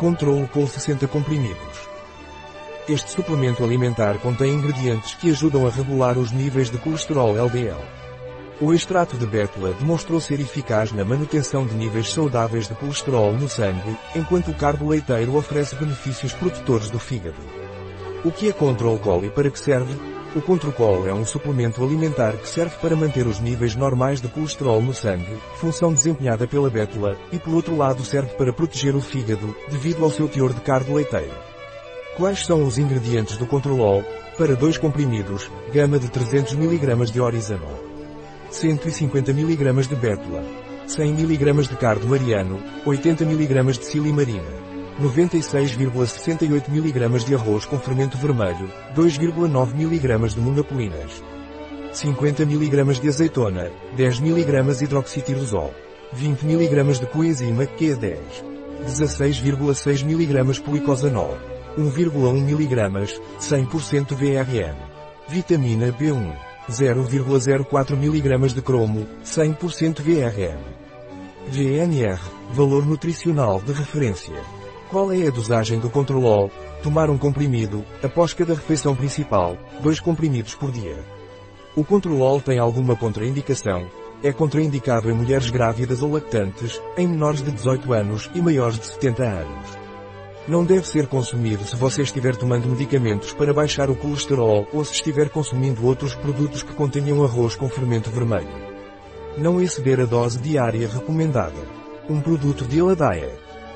Control Col 60 comprimidos. Este suplemento alimentar contém ingredientes que ajudam a regular os níveis de colesterol LDL. O extrato de bétula demonstrou ser eficaz na manutenção de níveis saudáveis de colesterol no sangue, enquanto o carbo leiteiro oferece benefícios protetores do fígado. O que é Control Col e para que serve? O Control é um suplemento alimentar que serve para manter os níveis normais de colesterol no sangue, função desempenhada pela bétula, e por outro lado serve para proteger o fígado, devido ao seu teor de carbo leiteiro. Quais são os ingredientes do Controlol? Para dois comprimidos, gama de 300 mg de orizano. 150 mg de bétula, 100 mg de cardo mariano, 80 mg de silimarina, 96,68 mg de arroz com fermento vermelho, 2,9 mg de monapolinas, 50 mg de azeitona, 10 mg hidroxitirosol, 20 mg de coenzima Q10, 16,6 mg policosanol, 1,1 mg, 100% VRM, vitamina B1. 0,04 mg de cromo, 100% VRM. GNR, valor nutricional de referência. Qual é a dosagem do Controlol? Tomar um comprimido, após cada refeição principal, dois comprimidos por dia. O Controlol tem alguma contraindicação? É contraindicado em mulheres grávidas ou lactantes, em menores de 18 anos e maiores de 70 anos. Não deve ser consumido se você estiver tomando medicamentos para baixar o colesterol ou se estiver consumindo outros produtos que contenham arroz com fermento vermelho. Não exceder a dose diária recomendada. Um produto de Eladaia.